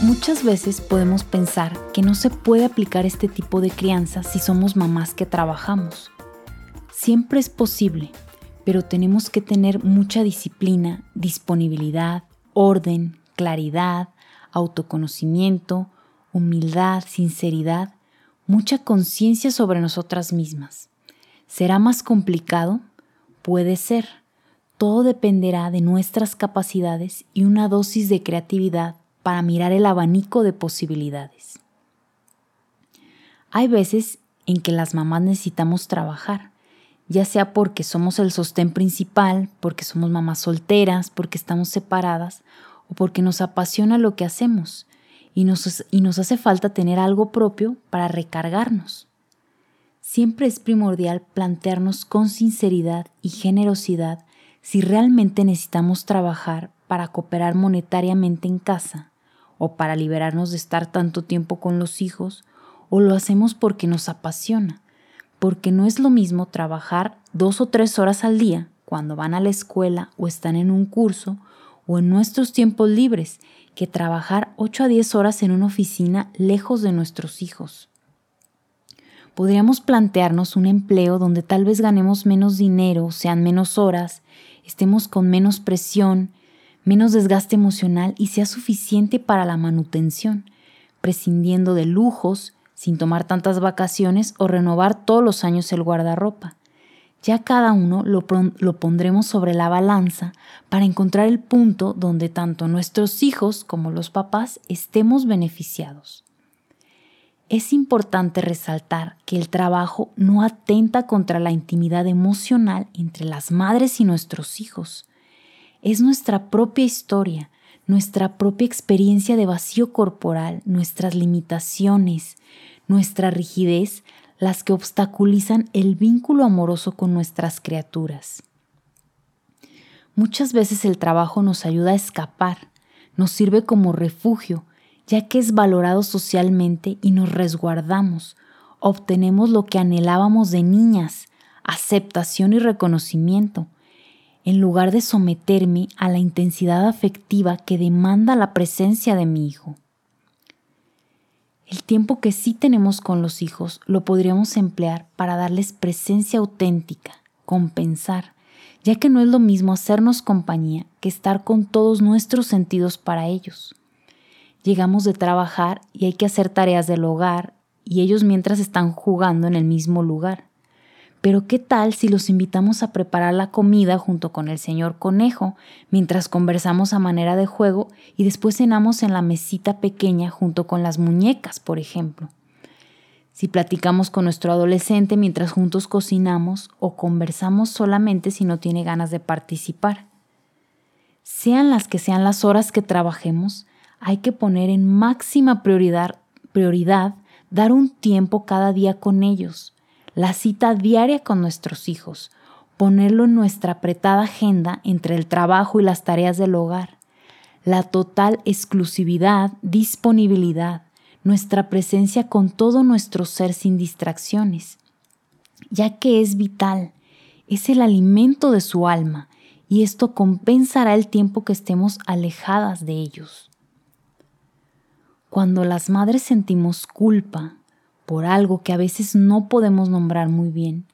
Muchas veces podemos pensar que no se puede aplicar este tipo de crianza si somos mamás que trabajamos. Siempre es posible, pero tenemos que tener mucha disciplina, disponibilidad, orden, claridad, autoconocimiento, humildad, sinceridad, mucha conciencia sobre nosotras mismas. ¿Será más complicado? Puede ser. Todo dependerá de nuestras capacidades y una dosis de creatividad para mirar el abanico de posibilidades. Hay veces en que las mamás necesitamos trabajar, ya sea porque somos el sostén principal, porque somos mamás solteras, porque estamos separadas o porque nos apasiona lo que hacemos y nos, y nos hace falta tener algo propio para recargarnos. Siempre es primordial plantearnos con sinceridad y generosidad si realmente necesitamos trabajar para cooperar monetariamente en casa o para liberarnos de estar tanto tiempo con los hijos, o lo hacemos porque nos apasiona, porque no es lo mismo trabajar dos o tres horas al día cuando van a la escuela o están en un curso o en nuestros tiempos libres que trabajar 8 a 10 horas en una oficina lejos de nuestros hijos. Podríamos plantearnos un empleo donde tal vez ganemos menos dinero, sean menos horas, estemos con menos presión menos desgaste emocional y sea suficiente para la manutención, prescindiendo de lujos, sin tomar tantas vacaciones o renovar todos los años el guardarropa. Ya cada uno lo, lo, pondremos sobre la balanza para encontrar el punto donde tanto nuestros hijos como los papás estemos beneficiados. Es importante resaltar que el trabajo no atenta contra la intimidad emocional entre las madres y nuestros hijos es nuestra propia historia, nuestra propia experiencia de vacío corporal, nuestras limitaciones, nuestra rigidez, las que obstaculizan el vínculo amoroso con nuestras criaturas. Muchas veces el trabajo nos ayuda a escapar, nos sirve como refugio, ya que es valorado socialmente y nos resguardamos, obtenemos lo que anhelábamos de niñas, aceptación y reconocimiento, en lugar de someterme a la intensidad afectiva que demanda la presencia de mi hijo. El tiempo que sí tenemos con los hijos lo podríamos emplear para darles presencia auténtica, compensar, ya que no es lo mismo hacernos compañía que estar con todos nuestros sentidos para ellos. Llegamos de trabajar y hay que hacer tareas del hogar y ellos mientras están jugando en el mismo lugar. Pero ¿qué tal si los invitamos a preparar la comida junto con el señor conejo, mientras conversamos a manera de juego y después cenamos en la mesita pequeña junto con las muñecas, por ejemplo? Si platicamos con nuestro adolescente mientras juntos cocinamos o conversamos solamente si no tiene ganas de participar. Sean las que sean las horas que trabajemos, hay que poner en máxima prioridad, dar un tiempo cada día con ellos la cita diaria con nuestros hijos, ponerlo en nuestra apretada agenda entre el trabajo y las tareas del hogar, la total exclusividad, disponibilidad, nuestra presencia con todo nuestro ser sin distracciones, ya que es vital, es el alimento de su alma y esto compensará el tiempo que estemos alejadas de ellos. Cuando las madres sentimos culpa, por algo que a veces no podemos nombrar muy bien,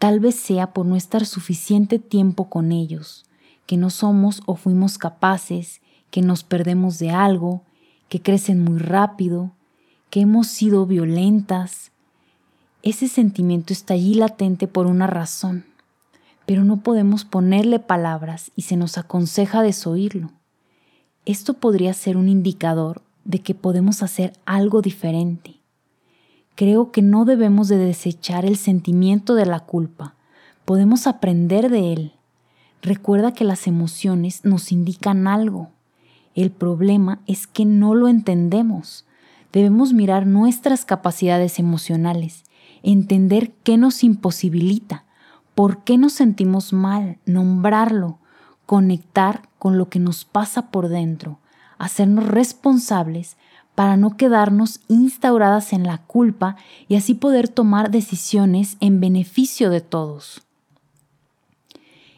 tal vez sea por no estar suficiente tiempo con ellos, que no somos o fuimos capaces, que nos perdemos de algo, que crecen muy rápido, que hemos sido violentas. Ese sentimiento está allí latente por una razón, pero no podemos ponerle palabras y se nos aconseja desoírlo. Esto podría ser un indicador de que podemos hacer algo diferente creo que no debemos de desechar el sentimiento de la culpa. Podemos aprender de él. Recuerda que las emociones nos indican algo. El problema es que no lo entendemos. Debemos mirar nuestras capacidades emocionales, entender qué nos imposibilita, por qué nos sentimos mal, nombrarlo, conectar con lo que nos pasa por dentro, hacernos responsables para no quedarnos instauradas en la culpa y así poder tomar decisiones en beneficio de todos.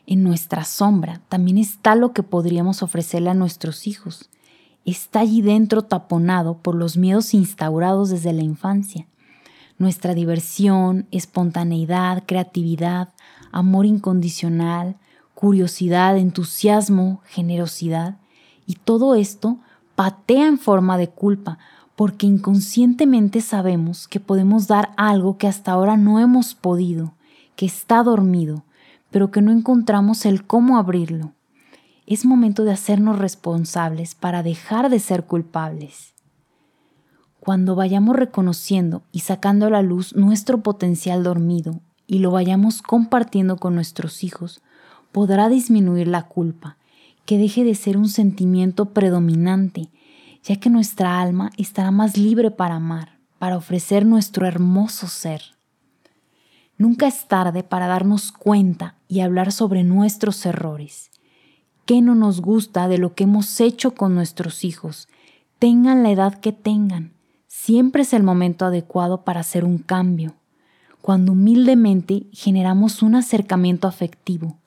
En nuestra sombra también está lo que podríamos ofrecerle a nuestros hijos. Está allí dentro taponado por los miedos instaurados desde la infancia. Nuestra diversión, espontaneidad, creatividad, amor incondicional, curiosidad, entusiasmo, generosidad. Y todo esto patea en forma de culpa, porque inconscientemente sabemos que podemos dar algo que hasta ahora no hemos podido, que está dormido, pero que no encontramos el cómo abrirlo. Es momento de hacernos responsables para dejar de ser culpables. Cuando vayamos reconociendo y sacando a la luz nuestro potencial dormido y lo vayamos compartiendo con nuestros hijos, podrá disminuir la culpa, que deje de ser un sentimiento predominante, ya que nuestra alma estará más libre para amar, para ofrecer nuestro hermoso ser. Nunca es tarde para darnos cuenta y hablar sobre nuestros errores. ¿Qué no nos gusta de lo que hemos hecho con nuestros hijos? Tengan la edad que tengan. Siempre es el momento adecuado para hacer un cambio. Cuando humildemente generamos un acercamiento afectivo.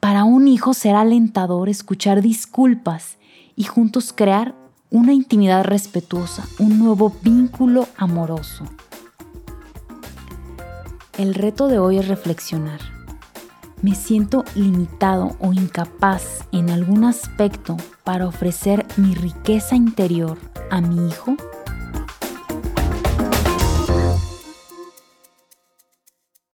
Para un hijo será alentador escuchar disculpas y juntos crear una intimidad respetuosa, un nuevo vínculo amoroso. El reto de hoy es reflexionar. ¿Me siento limitado o incapaz en algún aspecto para ofrecer mi riqueza interior a mi hijo?